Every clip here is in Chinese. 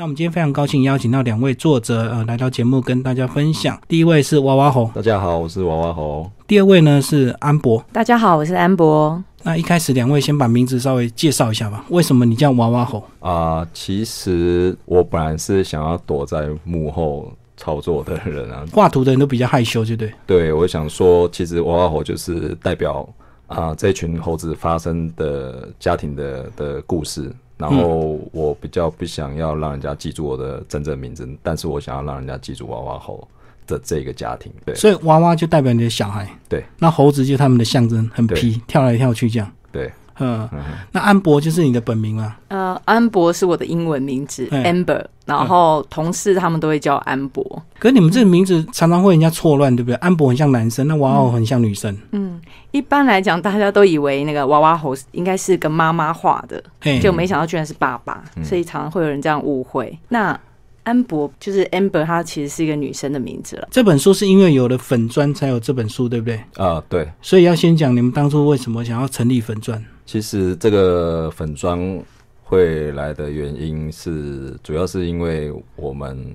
那我们今天非常高兴邀请到两位作者呃来到节目跟大家分享。第一位是娃娃猴，大家好，我是娃娃猴。第二位呢是安博。大家好，我是安博。那一开始两位先把名字稍微介绍一下吧。为什么你叫娃娃猴？啊、其实我本来是想要躲在幕后操作的人啊。画图的人都比较害羞，就对。对，我想说，其实娃娃猴就是代表啊、这群猴子发生的家庭的的故事。然后我比较不想要让人家记住我的真正名字，但是我想要让人家记住娃娃猴的这个家庭。对所以娃娃就代表你的小孩，对那猴子就是他们的象征，很皮，跳来跳去这样。对，嗯，那安博就是你的本名啊。呃，安博是我的英文名字哎，Amber，然后同事他们都会叫安博。可是你们这个名字常常会人家错乱，对不对？安博很像男生，那娃娃猴很像女生。嗯，一般来讲，大家都以为那个娃娃猴应该是跟妈妈画的，嘿，就没想到居然是爸爸，所以常常会有人这样误会。那安博就是 Amber，她其实是一个女生的名字了。这本书是因为有了粉砖才有这本书，对不对？啊、对，所以要先讲你们当初为什么想要成立粉砖。其实这个粉妆会来的原因是，主要是因为我们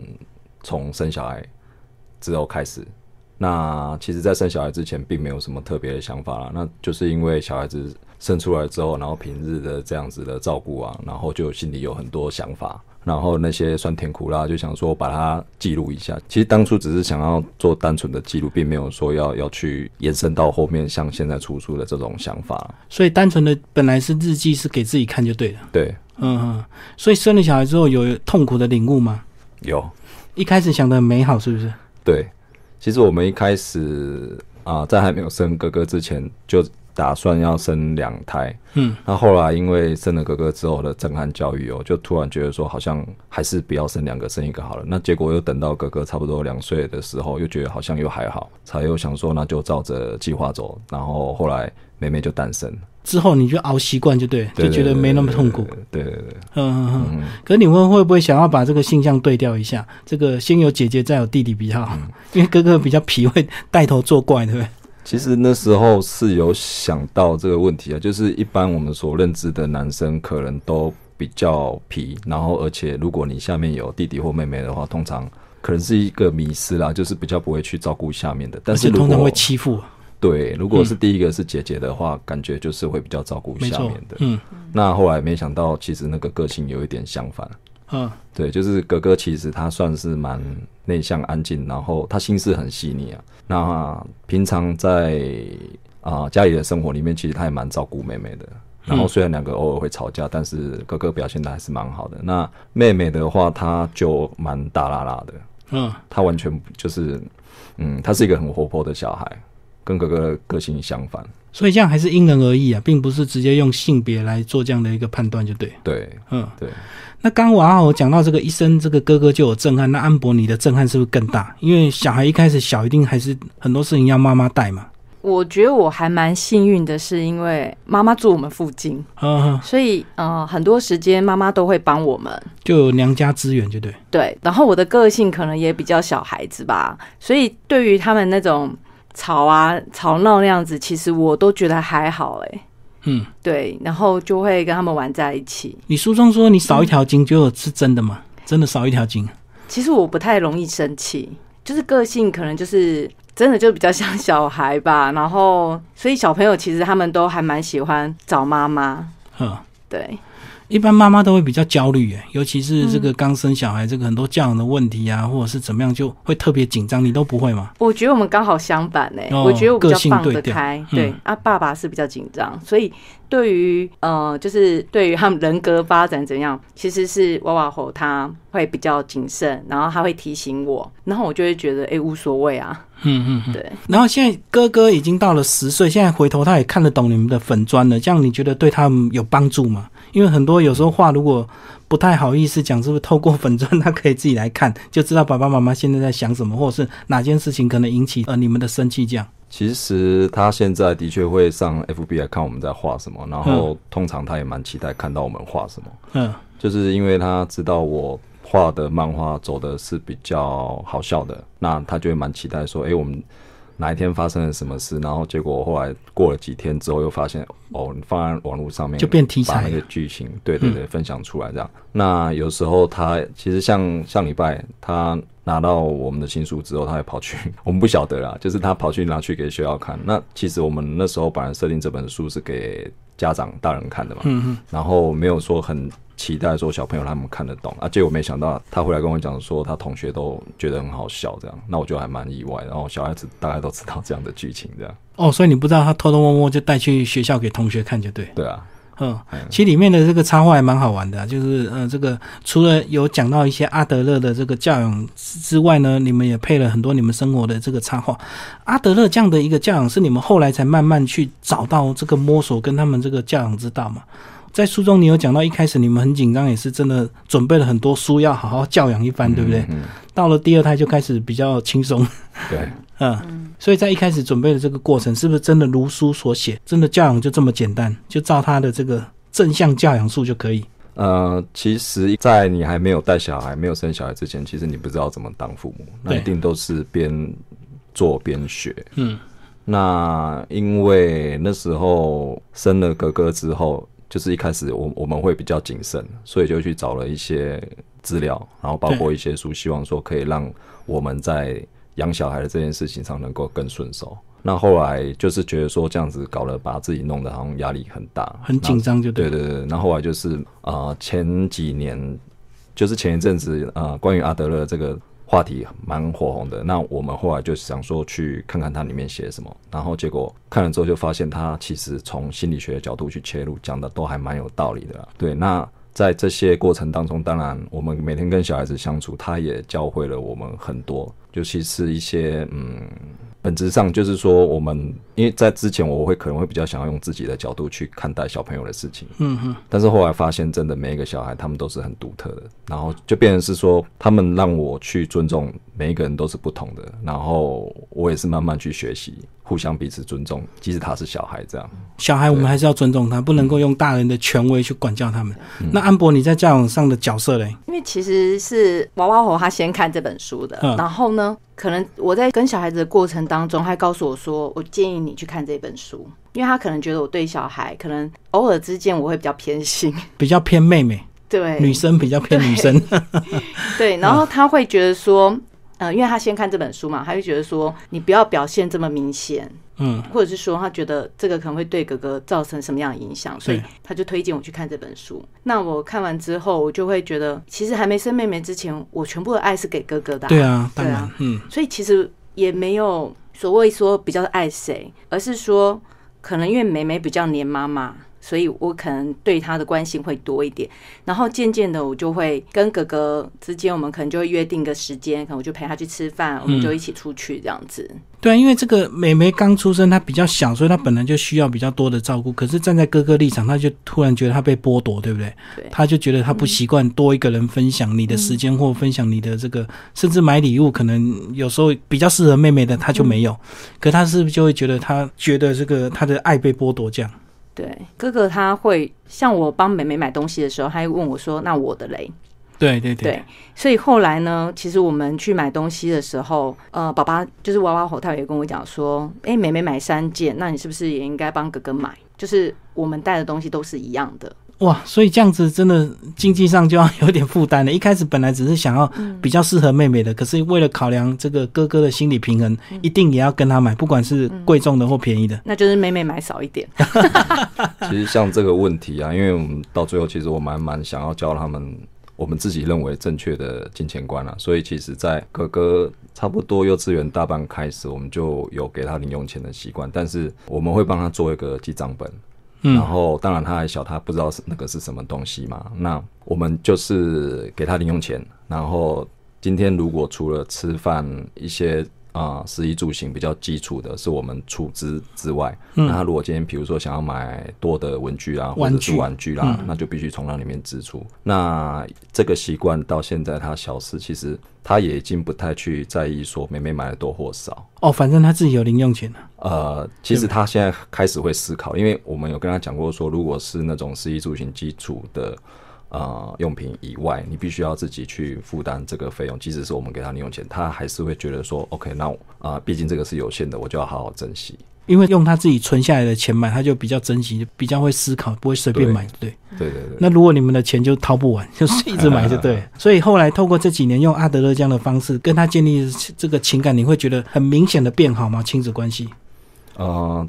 从生小孩之后开始。那其实，在生小孩之前，并没有什么特别的想法啦。那就是因为小孩子生出来之后，然后平日的这样子的照顾啊，然后就心里有很多想法，然后那些酸甜苦辣，就想说把它记录一下。其实当初只是想要做单纯的记录，并没有说要要去延伸到后面像现在出书的这种想法。所以单纯的本来是日记，是给自己看就对了。对，嗯嗯。所以生了小孩之后有痛苦的领悟吗？有。一开始想的很美好，是不是？对，其实我们一开始啊、在还没有生哥哥之前，就打算要生两胎。嗯，那后来因为生了哥哥之后的震撼教育哦，就突然觉得说，好像还是不要生两个，生一个好了。那结果又等到哥哥差不多两岁的时候，又觉得好像又还好，才又想说，那就照着计划走。然后后来妹妹就诞生，之后你就熬习惯就对，就觉得没那么痛苦。。对对对对，嗯嗯嗯。可是你会会不会想要把这个性向对调一下？这个先有姐姐再有弟弟比较好，因为哥哥比较皮，会带头作怪，对不对？其实那时候是有想到这个问题啊，就是一般我们所认知的男生可能都比较皮，然后而且如果你下面有弟弟或妹妹的话，通常可能是一个迷失啦，就是比较不会去照顾下面的。但而是如果且通常会欺负，对，如果是第一个是姐姐的话，感觉就是会比较照顾下面的。。嗯那后来没想到，其实那个个性有一点相反。嗯对，就是哥哥，其实他算是蛮内向、安静，然后他心思很细腻啊。那平常在啊、家里的生活里面，其实他也蛮照顾妹妹的。然后虽然两个偶尔会吵架，但是哥哥表现的还是蛮好的。那妹妹的话，她就蛮大啦啦的，嗯，她完全就是，嗯，她是一个很活泼的小孩，跟哥哥个性相反。所以这样还是因人而异啊，并不是直接用性别来做这样的一个判断，就对。对嗯，对，那刚刚娃我讲到这个医生，这个哥哥就有震撼，那安博你的震撼是不是更大？因为小孩一开始小，一定还是很多事情要妈妈带嘛。我觉得我还蛮幸运的，是因为妈妈住我们附近，嗯，所以呃很多时间妈妈都会帮我们。就有娘家资源，就对。对，然后我的个性可能也比较小孩子吧，所以对于他们那种吵啊吵闹那样子，其实我都觉得还好哎、嗯，对，然后就会跟他们玩在一起。你书中说你少一条筋，就是真的吗？真的少一条筋？其实我不太容易生气，就是个性可能就是真的就比较像小孩吧。然后，所以小朋友其实他们都还蛮喜欢找妈妈。嗯，对，一般妈妈都会比较焦虑，哎，尤其是这个刚生小孩，这个很多教养的问题啊，或者是怎么样，就会特别紧张。你都不会吗？我觉得我们刚好相反呢、哦我觉得我比个较放得开，嗯对啊，爸爸是比较紧张，所以对于呃，就是对于他们人格发展怎样，其实是娃娃猴他会比较谨慎，然后他会提醒我，然后我就会觉得哎、诶无所谓啊，嗯嗯嗯。对，然后现在哥哥已经到了十岁，现在回头他也看得懂你们的粉砖了，这样你觉得对他们有帮助吗？因为很多有时候话如果不太好意思讲，是不是透过粉钻他可以自己来看，就知道爸爸妈妈现在在想什么，或者是哪件事情可能引起呃你们的生气这样。其实他现在的确会上 FB 来看我们在画什么，然后通常他也蛮期待看到我们画什么，嗯就是因为他知道我画的漫画走的是比较好笑的，那他就会蛮期待说，哎、我们哪一天发生了什么事，然后结果后来过了几天之后，又发现哦，你放在网络上面就变题材把那个剧情，对对对，分享出来这样。那有时候他其实像上礼拜他拿到我们的新书之后，他还跑去，我们不晓得啦，就是他跑去拿去给学校看。那其实我们那时候本来设定这本书是给家长大人看的嘛，嗯嗯，然后没有说很期待说小朋友他们看得懂啊，结果没想到他回来跟我讲说他同学都觉得很好笑这样，那我就还蛮意外，然后小孩子大概都知道这样的剧情这样，哦，所以你不知道他偷偷摸摸就带去学校给同学看就对。对啊，嗯，其实里面的这个插画还蛮好玩的啊、就是呃，这个除了有讲到一些阿德勒的这个教养之之外呢，你们也配了很多你们生活的这个插画。阿德勒这样的一个教养是你们后来才慢慢去找到这个摸索跟他们这个教养之道嘛？在书中你有讲到一开始你们很紧张，也是真的准备了很多书要好好教养一番，对不对？嗯，到了第二胎就开始比较轻松，对。嗯，所以在一开始准备的这个过程，是不是真的如书所写，真的教养就这么简单，就照他的这个正向教养术就可以？呃，其实，在你还没有带小孩、没有生小孩之前，其实你不知道怎么当父母，那一定都是边做边学。嗯，那因为那时候生了哥哥之后，就是一开始我我们会比较谨慎，所以就去找了一些资料，然后包括一些书，希望说可以让我们在养小孩的这件事情上能够更顺手。那后来就是觉得说这样子搞了，把自己弄得好像压力很大，很紧张就对对对对，那后来就是呃前几年，就是前一阵子呃关于阿德勒这个话题蛮火红的，那我们后来就想说去看看它里面写什么，然后结果看了之后就发现它其实从心理学的角度去切入，讲的都还蛮有道理的啦。对，那在这些过程当中，当然我们每天跟小孩子相处，他也教会了我们很多，尤其是一些嗯。本质上就是说，我们因为在之前我会可能会比较想要用自己的角度去看待小朋友的事情，嗯哼，但是后来发现，真的每一个小孩他们都是很独特的，然后就变成是说，他们让我去尊重每一个人都是不同的，然后我也是慢慢去学习，互相彼此尊重，即使他是小孩这样。小孩我们还是要尊重他，不能够用大人的权威去管教他们。嗯那安博，你在教养上的角色嘞？因为其实是娃娃猴他先看这本书的，嗯然后呢，可能我在跟小孩子的过程当中，他告诉我说，我建议你去看这本书，因为他可能觉得我对小孩可能偶尔之间我会比较偏心，比较偏妹妹，对，女生比较偏女生。对，然后他会觉得说，呃，因为他先看这本书嘛，他就觉得说，你不要表现这么明显，嗯，或者是说他觉得这个可能会对哥哥造成什么样的影响，所以他就推荐我去看这本书。那我看完之后，我就会觉得，其实还没生妹妹之前，我全部的爱是给哥哥的、对啊，当对啊，嗯，所以其实也没有所谓说比较爱谁，而是说可能因为妹妹比较黏妈妈，所以我可能对他的关心会多一点。然后渐渐的，我就会跟哥哥之间，我们可能就会约定个时间，可能我就陪他去吃饭，我们就一起出去这样子。对啊，因为这个妹妹刚出生，她比较小，所以她本来就需要比较多的照顾。可是站在哥哥立场，他就突然觉得他被剥夺，对不对？对他就觉得他不习惯多一个人分享你的时间，或分享你的这个，甚至买礼物，可能有时候比较适合妹妹的他就没有。可他是不是就会觉得他觉得这个他的爱被剥夺这样？对，哥哥他会像我帮妹妹买东西的时候，他会问我说：“那我的嘞？”对对对，对，所以后来呢，其实我们去买东西的时候，呃，爸爸就是娃娃猴，他也跟我讲说，哎、妹妹买三件，那你是不是也应该帮哥哥买？就是我们带的东西都是一样的。哇，所以这样子真的经济上就要有点负担了。一开始本来只是想要比较适合妹妹的，可是为了考量这个哥哥的心理平衡，一定也要跟他买，不管是贵重的或便宜的。那就是妹妹买少一点。其实像这个问题啊，因为我们到最后，其实我蛮蛮想要教他们我们自己认为正确的金钱观啊，所以其实，在哥哥差不多幼稚园大班开始，我们就有给他零用钱的习惯，但是我们会帮他做一个记账本。然后，当然他还小，他不知道是那个是什么东西嘛。那我们就是给他零用钱，然后今天如果除了吃饭一些啊食衣住行比较基础的，是我们储资之外，那他如果今天比如说想要买多的文具啊，或者是玩具玩具啦，那就必须从那里面支出。那这个习惯到现在他小四，其实他也已经不太去在意说妹妹买的多或少。哦，反正他自己有零用钱了。呃，其实他现在开始会思考，因为我们有跟他讲过说，如果是那种食衣住行基础的呃用品以外，你必须要自己去负担这个费用。即使是我们给他零用钱，他还是会觉得说，OK，那啊、毕竟这个是有限的，我就要好好珍惜。因为用他自己存下来的钱买，他就比较珍惜，比较会思考，不会随便买，对。对对对。那如果你们的钱就掏不完，就是一直买就 对。所以后来透过这几年用阿德勒这样的方式跟他建立这个情感，你会觉得很明显的变好吗？亲子关系？呃，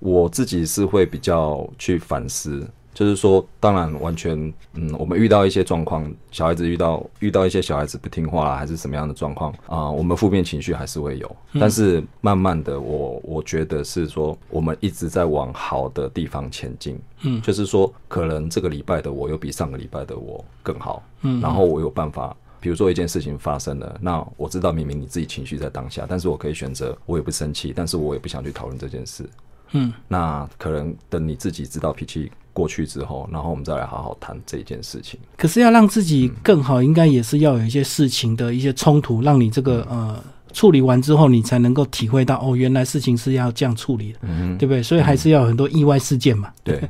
我自己是会比较去反思，就是说，当然完全，嗯，我们遇到一些状况，小孩子遇到遇到一些小孩子不听话啦，还是什么样的状况啊、我们负面情绪还是会有，但是慢慢的我，我觉得是说，我们一直在往好的地方前进，嗯就是说，可能这个礼拜的我又比上个礼拜的我更好，嗯然后我有办法。比如说一件事情发生了，那我知道明明你自己情绪在当下，但是我可以选择，我也不生气，但是我也不想去讨论这件事。嗯，那可能等你自己知道脾气过去之后，然后我们再来好好谈这件事情。可是要让自己更好，应该也是要有一些事情的一些冲突，让你这个呃处理完之后，你才能够体会到哦，原来事情是要这样处理的，嗯对不对？所以还是要有很多意外事件嘛。对，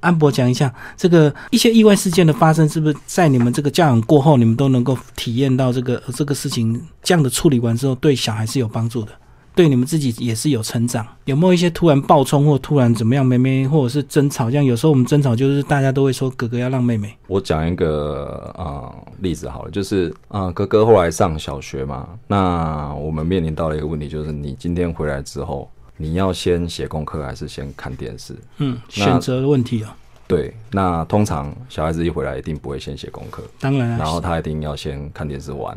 安博讲一下，这个一些意外事件的发生，是不是在你们这个教养过后，你们都能够体验到这个呃这个事情这样的处理完之后，对小孩是有帮助的，对你们自己也是有成长。有没有一些突然暴冲或突然怎么样，妹妹或者是争吵？这样有时候我们争吵就是大家都会说哥哥要让妹妹，我讲一个呃例子好了，就是啊、呃哥哥后来上小学嘛，那我们面临到了一个问题，就是你今天回来之后，你要先写功课还是先看电视？嗯，选择的问题啊。对，那通常小孩子一回来一定不会先写功课，当然然后啊，他一定要先看电视玩。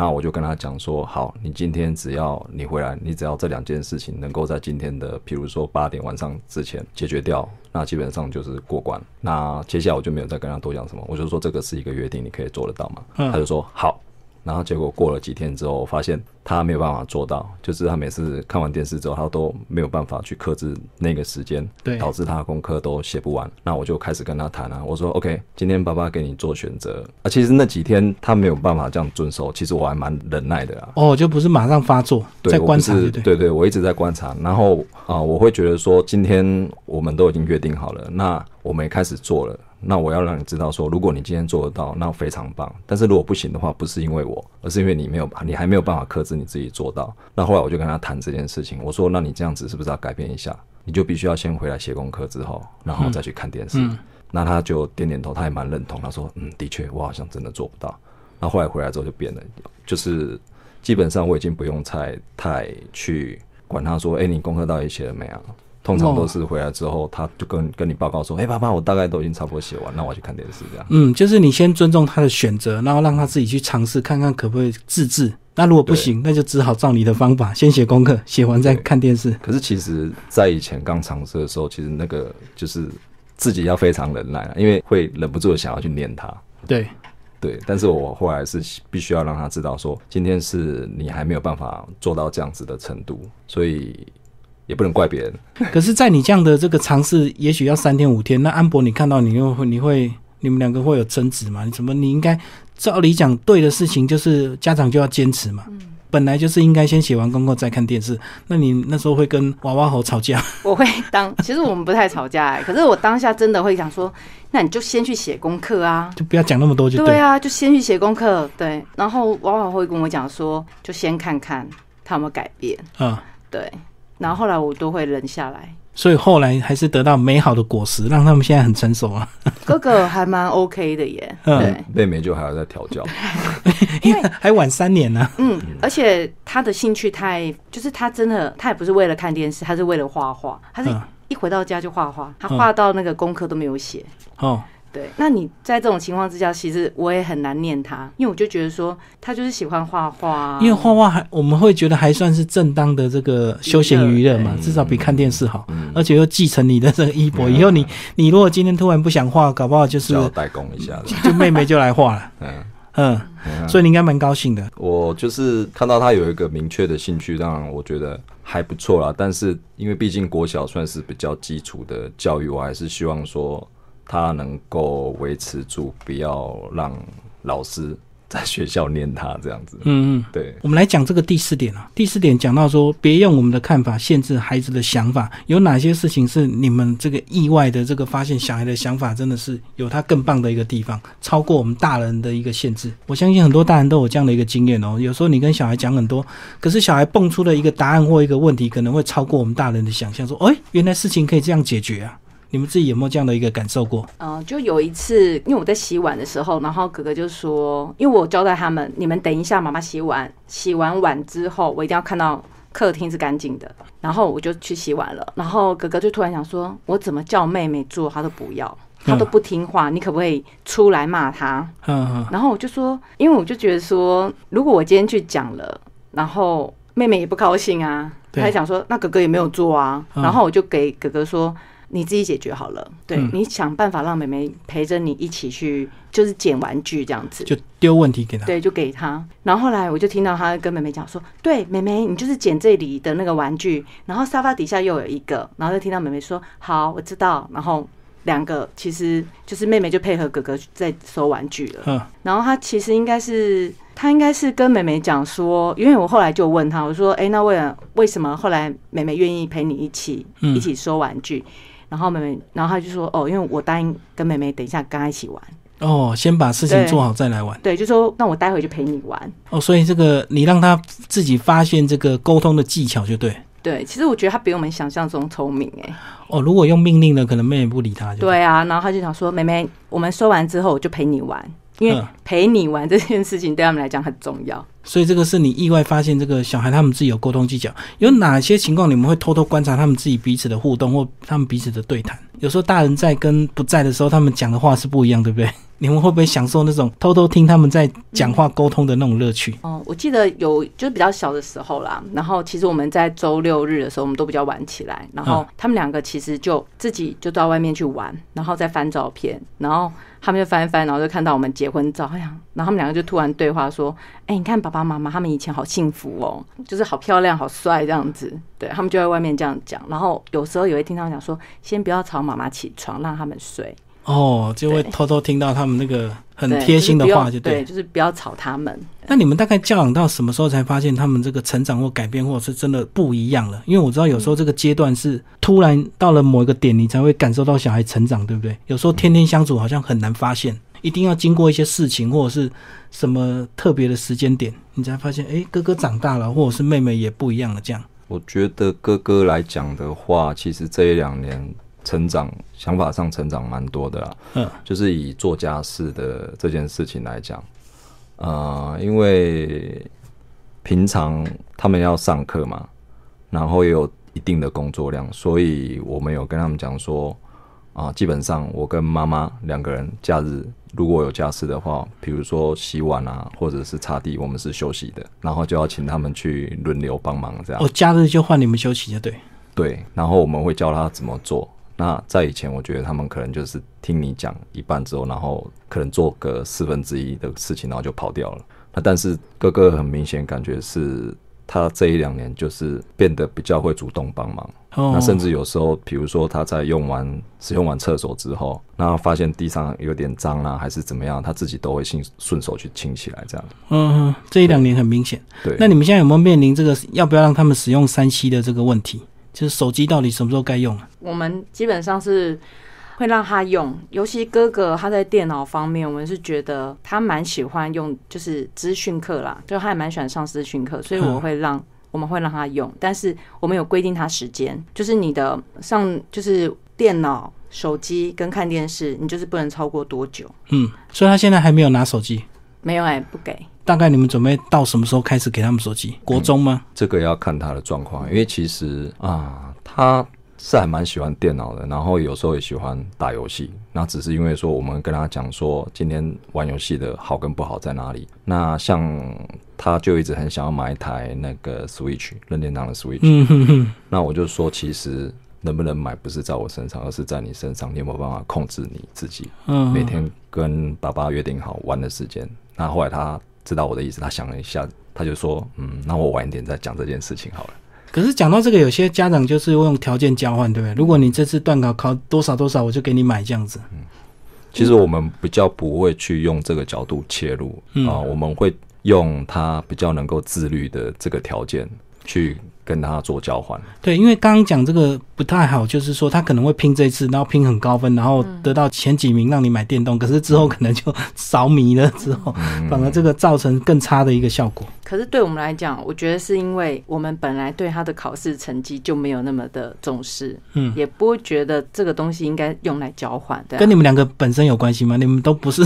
那我就跟他讲说，好，你今天只要你回来，你只要这两件事情能够在今天的，比如说八点晚上之前解决掉，那基本上就是过关。那接下来我就没有再跟他多讲什么，我就说这个是一个约定，你可以做得到吗？嗯他就说好。然后结果过了几天之后，发现他没有办法做到，就是他每次看完电视之后，他都没有办法去克制那个时间，对导致他的功课都写不完。那我就开始跟他谈啊，我说 OK，今天爸爸给你做选择啊。其实那几天他没有办法这样遵守，其实我还蛮忍耐的啊。哦，就不是马上发作，在观察对不对？对对，我一直在观察，然后啊、我会觉得说，今天我们都已经约定好了，那我们也开始做了，那我要让你知道说，如果你今天做得到，那非常棒。但是如果不行的话，不是因为我，而是因为你没有，你还没有办法克制你自己做到。那后来我就跟他谈这件事情，我说，那你这样子是不是要改变一下？你就必须要先回来写功课之后，然后再去看电视。嗯那他就点点头，他也蛮认同，他说，嗯，的确，我好像真的做不到。那后来回来之后就变了，就是基本上我已经不用太太去管他说，哎、你功课到底写了没啊？通常都是回来之后，他就跟跟你报告说，哎、爸爸，我大概都已经差不多写完，那我要去看电视这样。嗯，就是你先尊重他的选择，然后让他自己去尝试，看看可不可以自制。那如果不行，那就只好照你的方法，先写功课，写完再看电视。可是其实，在以前刚尝试的时候，其实那个就是自己要非常忍耐啊，因为会忍不住想要去念他。对，对，但是我后来是必须要让他知道说，今天是你还没有办法做到这样子的程度，所以也不能怪别人。可是，在你这样的这个尝试，也许要三天五天。那安博，你看到你又会，你会，你们两个会有争执吗？你怎么？你应该照理讲，对的事情就是家长就要坚持嘛。本来就是应该先写完功课再看电视。那你那时候会跟娃娃猴吵架？我会当，其实我们不太吵架、欸，可是我当下真的会想说，那你就先去写功课啊。就不要讲那么多，就对。对啊，就先去写功课。对，然后娃娃会跟我讲说，就先看看他有没有改变。嗯，对，然后后来我都会忍下来。所以后来还是得到美好的果实，让他们现在很成熟啊。哥哥还蛮 OK 的耶，嗯对，妹妹就还要再调教。因为还晚三年呢、嗯，而且他的兴趣太，就是他真的，他也不是为了看电视，他是为了画画，他是嗯一回到家就画画，他画到那个功课都没有写。哦，对，那你在这种情况之下，其实我也很难念他，因为我就觉得说他就是喜欢画画啊，因为画画还我们会觉得还算是正当的这个休闲娱乐嘛，至少比看电视好，嗯，而且又继承你的这个衣钵。以后你你如果今天突然不想画，搞不好就是代工一下的。就妹妹就来画了。嗯，嗯，嗯所以你应该蛮高兴的。我就是看到他有一个明确的兴趣，当然我觉得还不错啦。但是因为毕竟国小算是比较基础的教育，我还是希望说他能够维持住，不要让老师在学校念他这样子。嗯嗯。对，我们来讲这个第四点啊。第四点讲到说，别用我们的看法限制孩子的想法。有哪些事情是你们这个意外的这个发现，小孩的想法真的是有他更棒的一个地方，超过我们大人的一个限制？我相信很多大人都有这样的一个经验哦。有时候你跟小孩讲很多，可是小孩蹦出的一个答案或一个问题，可能会超过我们大人的想象。说，哎，原来事情可以这样解决啊！你们自己有没有这样的一个感受过？嗯，就有一次，因为我在洗碗的时候，然后哥哥就说，因为我交代他们，你们等一下，妈妈洗碗，洗完碗之后，我一定要看到客厅是干净的。然后我就去洗碗了，然后哥哥就突然想说，我怎么叫妹妹做，她都不要，他都不听话，你可不可以出来骂他？嗯嗯。然后我就说，因为我就觉得说，如果我今天去讲了，然后妹妹也不高兴啊，她想说，那哥哥也没有做啊，然后我就给哥哥说。你自己解决好了，对你想办法让妹妹陪着你一起去，就是捡玩具这样子，就丢问题给他，对，就给他。然后后来我就听到他跟妹妹讲说：“对，妹妹，你就是捡这里的那个玩具，然后沙发底下又有一个。”然后就听到妹妹说：“好，我知道。”然后两个其实就是妹妹就配合哥哥在收玩具了。嗯，然后他其实应该是他应该是跟妹妹讲说，因为我后来就问他，我说：“哎，那为了为什么后来妹妹愿意陪你一起一起收玩具？”然后妹妹，然后他就说：“哦，因为我答应跟妹妹等一下跟她一起玩。”哦，先把事情做好再来玩。对，就说那我待会就陪你玩。哦，所以这个你让他自己发现这个沟通的技巧就对。对，其实我觉得他比我们想象中聪明哎。哦，如果用命令呢，可能妹妹不理他。对啊，然后他就想说：“妹妹，我们说完之后我就陪你玩。”因为陪你玩这件事情对他们来讲很重要，所以这个是你意外发现这个小孩他们自己有沟通技巧。有哪些情况你们会偷偷观察他们自己彼此的互动或他们彼此的对谈？有时候大人在跟不在的时候，他们讲的话是不一样，对不对？你们会不会享受那种偷偷听他们在讲话沟通的那种乐趣？哦，我记得有就是比较小的时候啦，然后其实我们在周六日的时候，我们都比较晚起来，然后他们两个其实就自己就到外面去玩，然后再翻照片，然后他们就翻翻，然后就看到我们结婚照，哎呀，然后他们两个就突然对话说：“哎，你看爸爸妈妈他们以前好幸福哦，就是好漂亮、好帅这样子。”对他们就在外面这样讲，然后有时候也会听他们讲说：“先不要吵妈妈起床，让他们睡。”哦，就会偷偷听到他们那个很贴心的话，就对，就是不要吵他们。那你们大概教养到什么时候才发现他们这个成长或改变，或者是真的不一样了？因为我知道有时候这个阶段是突然到了某一个点，你才会感受到小孩成长，对不对？有时候天天相处好像很难发现，一定要经过一些事情或者是什么特别的时间点，你才发现，哎，哥哥长大了，或者是妹妹也不一样了。这样，我觉得哥哥来讲的话，其实这一两年。成长想法上成长蛮多的啦，嗯，就是以做家事的这件事情来讲，呃，因为平常他们要上课嘛，然后也有一定的工作量，所以我们有跟他们讲说，啊，基本上我跟妈妈两个人假日如果有家事的话，比如说洗碗啊，或者是擦地，我们是休息的，然后就要请他们去轮流帮忙这样。哦，假日就换你们休息就对。对，然后我们会教他怎么做。那在以前，我觉得他们可能就是听你讲一半之后，然后可能做个四分之一的事情，然后就跑掉了。那但是哥哥很明显感觉是他这一两年就是变得比较会主动帮忙。那甚至有时候，比如说他在用完使用完厕所之后，那发现地上有点脏啊，还是怎么样，他自己都会顺顺手去清起来这样。嗯，这一两年很明显。对。那你们现在有没有面临这个要不要让他们使用三 C 的这个问题？就是手机到底什么时候该用啊？我们基本上是会让他用，尤其哥哥他在电脑方面，我们是觉得他蛮喜欢用，就是资讯课啦，就他也蛮喜欢上资讯课，所以我会让我们会让他用，但是我们有规定他时间，就是你的上就是电脑、手机跟看电视，你就是不能超过多久。嗯，所以他现在还没有拿手机，没有哎，不给。大概你们准备到什么时候开始给他们手机？国中吗？这个要看他的状况，因为其实啊，他是还蛮喜欢电脑的，然后有时候也喜欢打游戏。那只是因为说，我们跟他讲说，今天玩游戏的好跟不好在哪里。那像他就一直很想要买一台那个 Switch 任天堂的 Switch。嗯哼哼。那我就说，其实能不能买不是在我身上，而是在你身上，你有没有办法控制你自己？嗯。每天跟爸爸约定好玩的时间。那后来他。知道我的意思，他想了一下，他就说：“嗯，那我晚一点再讲这件事情好了。”可是讲到这个，有些家长就是用条件交换，对不对？如果你这次段考考多少多少，我就给你买这样子。嗯，其实我们比较不会去用这个角度切入啊、我们会用他比较能够自律的这个条件去跟他做交换。对，因为刚刚讲这个不太好，就是说他可能会拼这一次，然后拼很高分，然后得到前几名让你买电动，可是之后可能就 着迷了，之后反而这个造成更差的一个效果。可是对我们来讲，我觉得是因为我们本来对他的考试成绩就没有那么的重视，嗯，也不会觉得这个东西应该用来交换，对、啊。跟你们两个本身有关系吗？你们都不是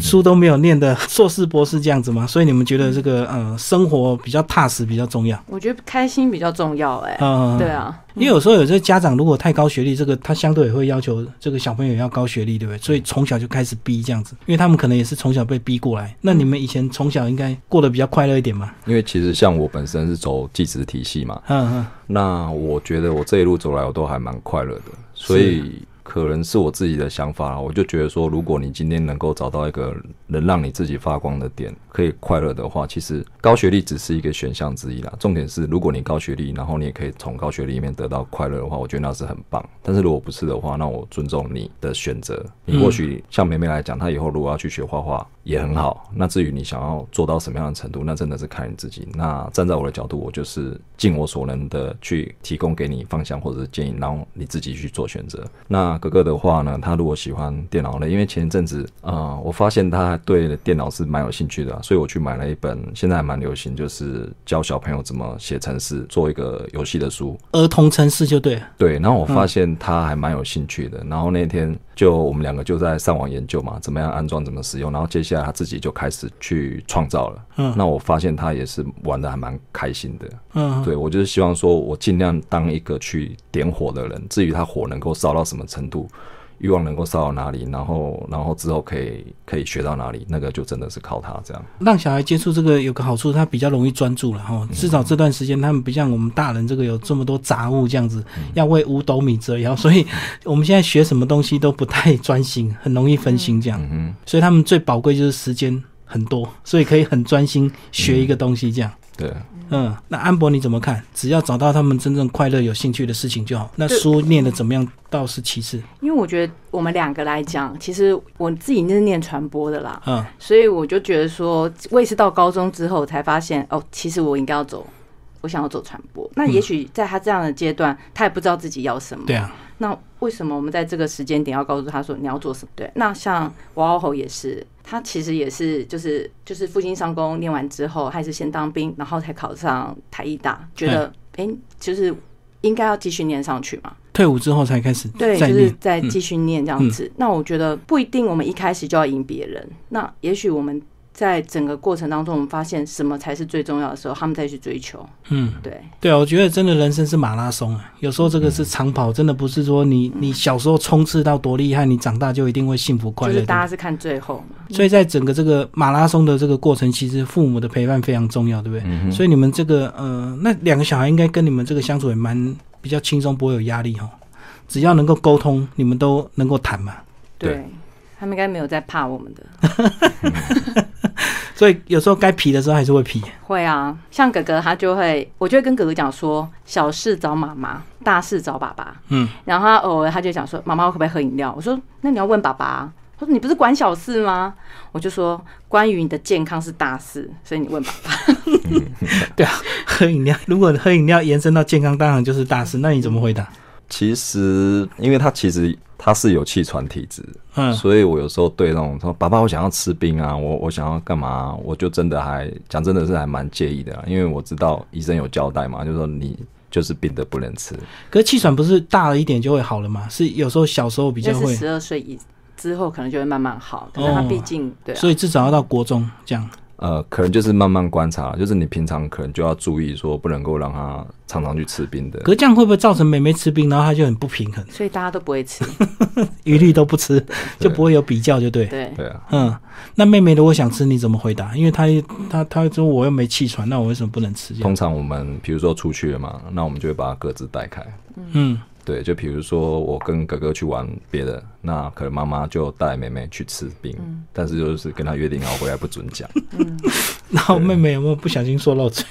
书都没有念的硕士博士这样子吗？所以你们觉得这个呃生活比较踏实比较重要？我觉得开心比较重要、哎、嗯，对啊，因为有时候有些家长如果太高学历，这个他相对也会要求这个小朋友要高学历，对不对？所以从小就开始逼这样子，因为他们可能也是从小被逼过来。那你们以前从小应该过得比较快乐一点嘛？因为其实像我本身是走技职体系嘛，嗯嗯，那我觉得我这一路走来我都还蛮快乐的，所以可能是我自己的想法，我就觉得说，如果你今天能够找到一个能让你自己发光的点，可以快乐的话，其实高学历只是一个选项之一啦。重点是，如果你高学历，然后你也可以从高学历里面得到快乐的话，我觉得那是很棒。但是如果不是的话，那我尊重你的选择。你或许像梅梅来讲，她以后如果要去学画画也很好。那至于你想要做到什么样的程度，那真的是看你自己。那站在我的角度，我就是尽我所能的去提供给你方向或者是建议，然后你自己去做选择。那哥哥的话呢，他如果喜欢电脑类，因为前一阵子啊、呃我发现他对电脑是蛮有兴趣的啊、所以我去买了一本现在还蛮流行，就是教小朋友怎么写程式，做一个游戏的书。儿童城市就对。对，然后我发现他还蛮有兴趣的，然后那天就我们两个就在上网研究嘛，怎么样安装，怎么使用，然后接下来他自己就开始去创造了。嗯那我发现他也是玩的还蛮开心的。嗯，对我就是希望说，我尽量当一个去点火的人，至于他火能够烧到什么程度。欲望能够烧到哪里，然后，然后之后可以可以学到哪里，那个就真的是靠他这样。让小孩接触这个有个好处，他比较容易专注了哈。嗯至少这段时间他们不像我们大人这个有这么多杂物这样子，嗯要为五斗米折腰，所以我们现在学什么东西都不太专心，很容易分心这样。嗯哼，所以他们最宝贵就是时间很多，所以可以很专心学一个东西这样。对，嗯，那安博你怎么看？只要找到他们真正快乐、有兴趣的事情就好。那书念的怎么样倒是其次。因为我觉得我们两个来讲，其实我自己是念传播的啦，嗯所以我就觉得说，我也是到高中之后才发现，哦，其实我应该要走，我想要走传播。那也许在他这样的阶段，他也不知道自己要什么。对啊，那为什么我们在这个时间点要告诉他说你要做什么？对，那像王傲吼也是，他其实也是就是就是复兴商工念完之后，他也是先当兵，然后才考上台艺大，觉得哎、诶就是应该要继续念上去嘛。退伍之后才开始对，就是。再继续念这样子。那我觉得不一定我们一开始就要赢别人，那也许我们在整个过程当中，我们发现什么才是最重要的时候，他们再去追求。嗯，对，对啊，我觉得真的人生是马拉松啊，有时候这个是长跑，真的不是说你你小时候冲刺到多厉害，你长大就一定会幸福快乐的。就是大家是看最后嘛。所以在整个这个马拉松的这个过程，其实父母的陪伴非常重要，对不对？嗯，所以你们这个呃，那两个小孩应该跟你们这个相处也蛮比较轻松，不会有压力哈。只要能够沟通，你们都能够谈嘛。对对他们应该没有在怕我们的。所以有时候该皮的时候还是会皮。会啊，像哥哥他就会，我就会跟哥哥讲说，小事找妈妈，大事找爸爸。嗯，然后他偶尔他就讲说，妈妈我可不可以喝饮料？我说那你要问爸爸啊。他说你不是管小事吗？我就说关于你的健康是大事，所以你问爸爸。对啊，喝饮料，如果喝饮料延伸到健康，当然就是大事。那你怎么回答？其实因为他其实他是有气喘体质，嗯所以我有时候对那种说爸爸我想要吃冰啊，我我想要干嘛、我就真的还讲真的是还蛮介意的啊，因为我知道医生有交代嘛，就是说你就是病的不能吃。可是气喘不是大了一点就会好了吗？是有时候小时候比较会，就是十二岁以之后可能就会慢慢好，但是他毕竟、对、啊，所以至少要到国中这样。呃，可能就是慢慢观察，就是你平常可能就要注意说，不能够让他常常去吃冰的。可是这样会不会造成妹妹吃冰，然后她就很不平衡，所以大家都不会吃。一律都不吃，就不会有比较，就对。对，对啊，嗯，那妹妹如果想吃，你怎么回答？因为她她她说我又没气喘，那我为什么不能吃？通常我们比如说出去了嘛，那我们就会把它各自带开。嗯，对，就比如说我跟哥哥去玩别的，那可能妈妈就带妹妹去吃冰，但是就是跟她约定好回来不准讲。然后妹妹有没有不小心说漏嘴？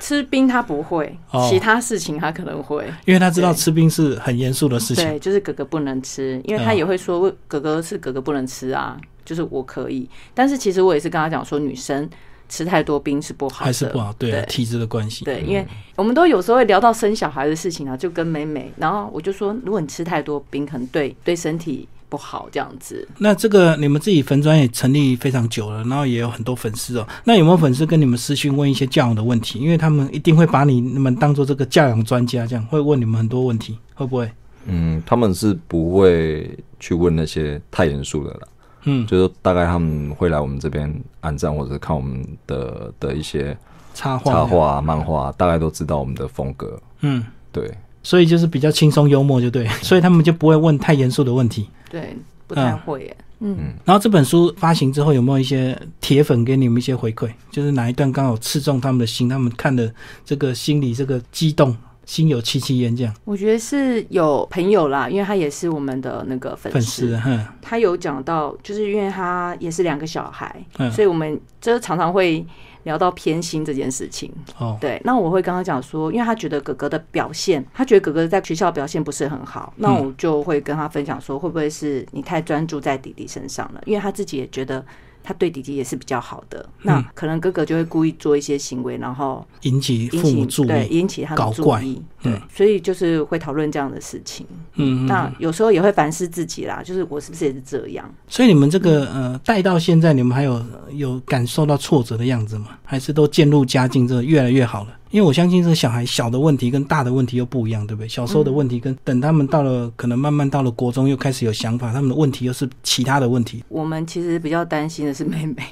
吃 吃冰他不会，哦其他事情他可能会。因为他知道吃冰是很严肃的事情。对，就是哥哥不能吃，因为他嗯也会说哥哥是哥哥不能吃啊，就是我可以。但是其实我也是跟他讲说，女生吃太多冰是不好的，还是不好，对啊，体质的关系。对，因为我们都有时候会聊到生小孩的事情啊，就跟美美，然后我就说，如果你吃太多冰，可能对对身体不好，这样子。那这个你们自己粉专也成立非常久了，然后也有很多粉丝哦。那有没有粉丝跟你们私讯问一些教养的问题？因为他们一定会把你们当做这个教养专家，这样会问你们很多问题，会不会？嗯，他们是不会去问那些太严肃的啦，嗯，就是大概他们会来我们这边按赞，或者看我们的的一些插画，插，画、漫画，大概都知道我们的风格。嗯，对，所以就是比较轻松幽默，就对，所以他们就不会问太严肃的问题。对，不太会耶。嗯，然后这本书发行之后，有没有一些铁粉给你们一些回馈？就是哪一段刚好刺中他们的心，他们看的这个心里这个激动，心有戚戚焉这样。我觉得是有朋友啦，因为他也是我们的那个粉粉丝，哼，他有讲到，就是因为他也是两个小孩，嗯所以我们就是常常会聊到偏心这件事情。哦，对，那我会跟他讲说，因为他觉得哥哥的表现，他觉得哥哥在学校表现不是很好，那我就会跟他分享说，会不会是你太专注在弟弟身上了？因为他自己也觉得他对弟弟也是比较好的，那可能哥哥就会故意做一些行为，然后引起父母注对意，引起他的注意，嗯对，所以就是会讨论这样的事情。嗯，嗯那有时候也会反思自己啦，就是我是不是也是这样？所以你们这个呃带到现在，你们还有有感受到挫折的样子吗？还是都渐入佳境，这个越来越好了？因为我相信这个小孩小的问题跟大的问题又不一样，对不对？小时候的问题跟等他们到了可能慢慢到了国中又开始有想法，他们的问题又是其他的问题。我们其实比较担心的是妹妹，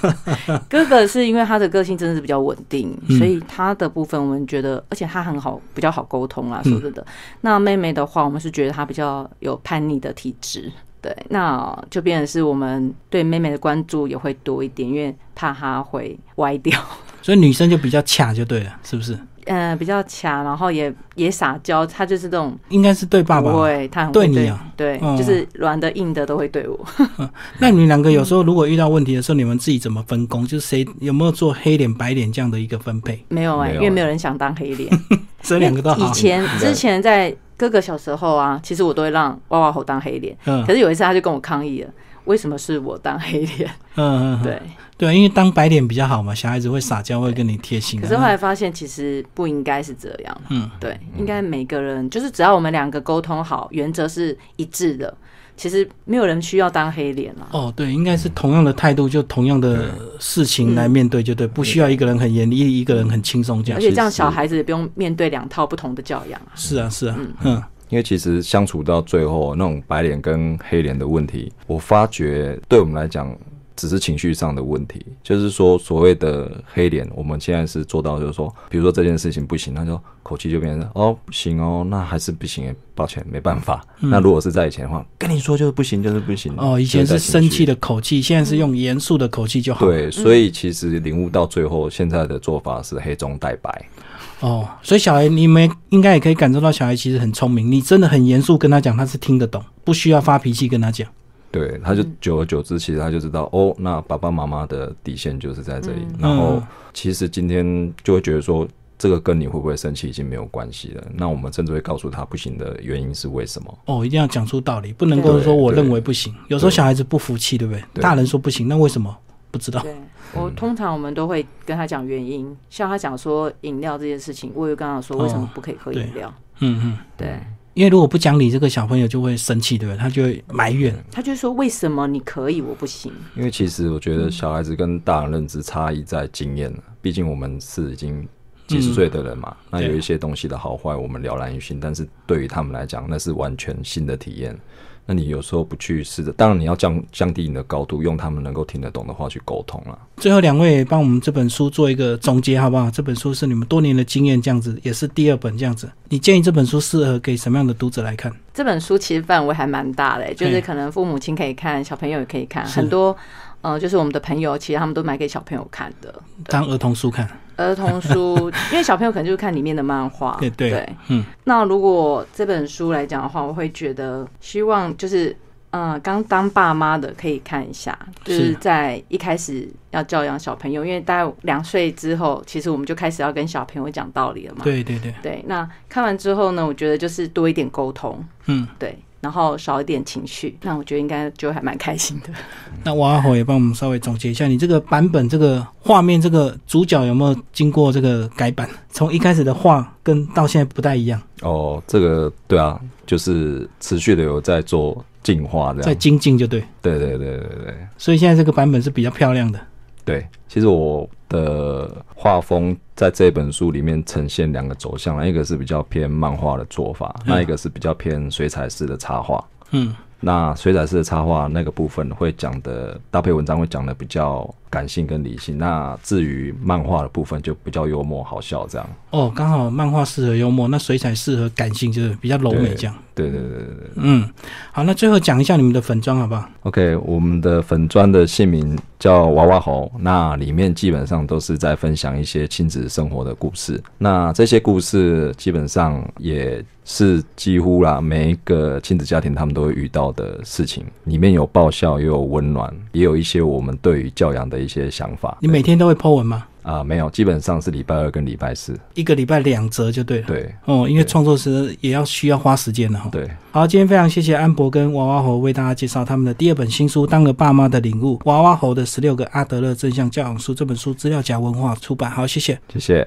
哥哥是因为他的个性真的是比较稳定，嗯所以他的部分我们觉得，而且他很好，比较好沟通啦。嗯说真的，那妹妹的话，我们是觉得她比较有叛逆的体质。对，那就变成是我们对妹妹的关注也会多一点，因为怕她会歪掉。所以女生就比较恰就对了，是不是？嗯、比较强，然后也也撒娇，他就是这种应该是对爸爸吧。不会，她很会对你啊对，哦就是软的硬的都会对我。那你们两个有时候如果遇到问题的时候，你们自己怎么分工？就是谁有没有做黑脸白脸这样的一个分配？没有哎、没有因为没有人想当黑脸。这两个都好以。前之前在哥哥小时候啊，其实我都会让娃娃猴当黑脸，嗯可是有一次他就跟我抗议了，为什么是我当黑脸？嗯嗯，嗯对，对，因为当白脸比较好嘛，小孩子会撒娇，会跟你贴心啊。可是后来发现其实不应该是这样，嗯，对，应该每个人就是只要我们两个沟通好，原则是一致的，其实没有人需要当黑脸啦。哦，对，应该是同样的态度，就同样的事情来面对，就对，不需要一个人很严厉，一个人很轻松这样。而且这样小孩子也不用面对两套不同的教养啊。是啊，是啊，嗯因为其实相处到最后，那种白脸跟黑脸的问题，我发觉对我们来讲只是情绪上的问题。就是说，所谓的黑脸，我们现在是做到，就是说，比如说这件事情不行，他就口气就变成哦不行哦，那还是不行，抱歉，没办法。那如果是在以前的话，跟你说就是不行，就是不行。哦，以前是生气的。的口气，现在是用严肃的口气就好。，对，所以其实领悟到最后，现在的做法是黑中带白。哦，所以小孩你们应该也可以感受到，小孩其实很聪明。你真的很严肃跟他讲，他是听得懂，不需要发脾气跟他讲。对，他就久而久之，其实他就知道哦，那爸爸妈妈的底线就是在这里。嗯然后嗯其实今天就会觉得说，这个跟你会不会生气已经没有关系了。那我们甚至会告诉他不行的原因是为什么。哦，一定要讲出道理，不能够说我认为不行。有时候小孩子不服气，对不对？对大人说不行，那为什么不知道？对我通常我们都会跟他讲原因，像他讲说饮料这件事情，我也跟他说为什么不可以喝饮料。嗯嗯，对，因为如果不讲理，这个小朋友就会生气，对不对？他就会埋怨。他就说为什么你可以我不行？因为其实我觉得小孩子跟大人认知差异在经验了，毕竟我们是已经几十岁的人嘛，那有一些东西的好坏我们了然于心，但是对于他们来讲，那是完全新的体验。那你有时候不去试着，当然你要降降低你的高度，用他们能够听得懂的话去沟通了。最后两位帮我们这本书做一个总结，好不好？这本书是你们多年的经验，这样子也是第二本这样子。你建议这本书适合给什么样的读者来看？这本书其实范围还蛮大的、就是可能父母亲可以看，小朋友也可以看，很多。呃，就是我们的朋友，其实他们都买给小朋友看的当儿童书看，儿童书，因为小朋友可能就是看里面的漫画。对对对，嗯，那如果这本书来讲的话，我会觉得希望就是嗯，刚当爸妈的可以看一下，就是是在一开始要教养小朋友，因为大概两岁之后，其实我们就开始要跟小朋友讲道理了嘛。对对对，对，那看完之后呢，我觉得就是多一点沟通，嗯，对，然后少一点情绪，那我觉得应该就还蛮开心的。那娃娃猴也帮我们稍微总结一下，你这个版本这个画面这个主角有没有经过这个改版？从一开始的画跟到现在不太一样，哦，这个对啊，就是持续的有在做进化这样在。精进就对，对对对对对所以现在这个版本是比较漂亮的。对，其实我的画风在这本书里面呈现两个走向，一个是比较偏漫画的做法，嗯那一个是比较偏水彩式的插画。嗯，那水彩式的插画那个部分会讲的搭配文章会讲的比较感性跟理性，那至于漫画的部分就比较幽默好笑这样。哦，刚好漫画适合幽默，那水彩适合感性，就是比较柔美这样。对对对对对。嗯，好，那最后讲一下你们的粉砖好不好？OK，我们的粉砖的姓名叫娃娃猴，那里面基本上都是在分享一些亲子生活的故事。那这些故事基本上也是几乎啦，每一个亲子家庭他们都会遇到的事情，里面有爆笑，也有温暖，也有一些我们对于教养的一些想法。你每天都会 po 文吗？啊、没有，基本上是礼拜二跟礼拜四。一个礼拜两折就对了。对哦，因为对创作时也要需要花时间的哈。对，好，今天非常谢谢安博跟娃娃猴为大家介绍他们的第二本新书《当个爸妈的领悟》，娃娃猴的十六个阿德勒正向教养书。这本书资料夹文化出版。好，谢谢。谢谢。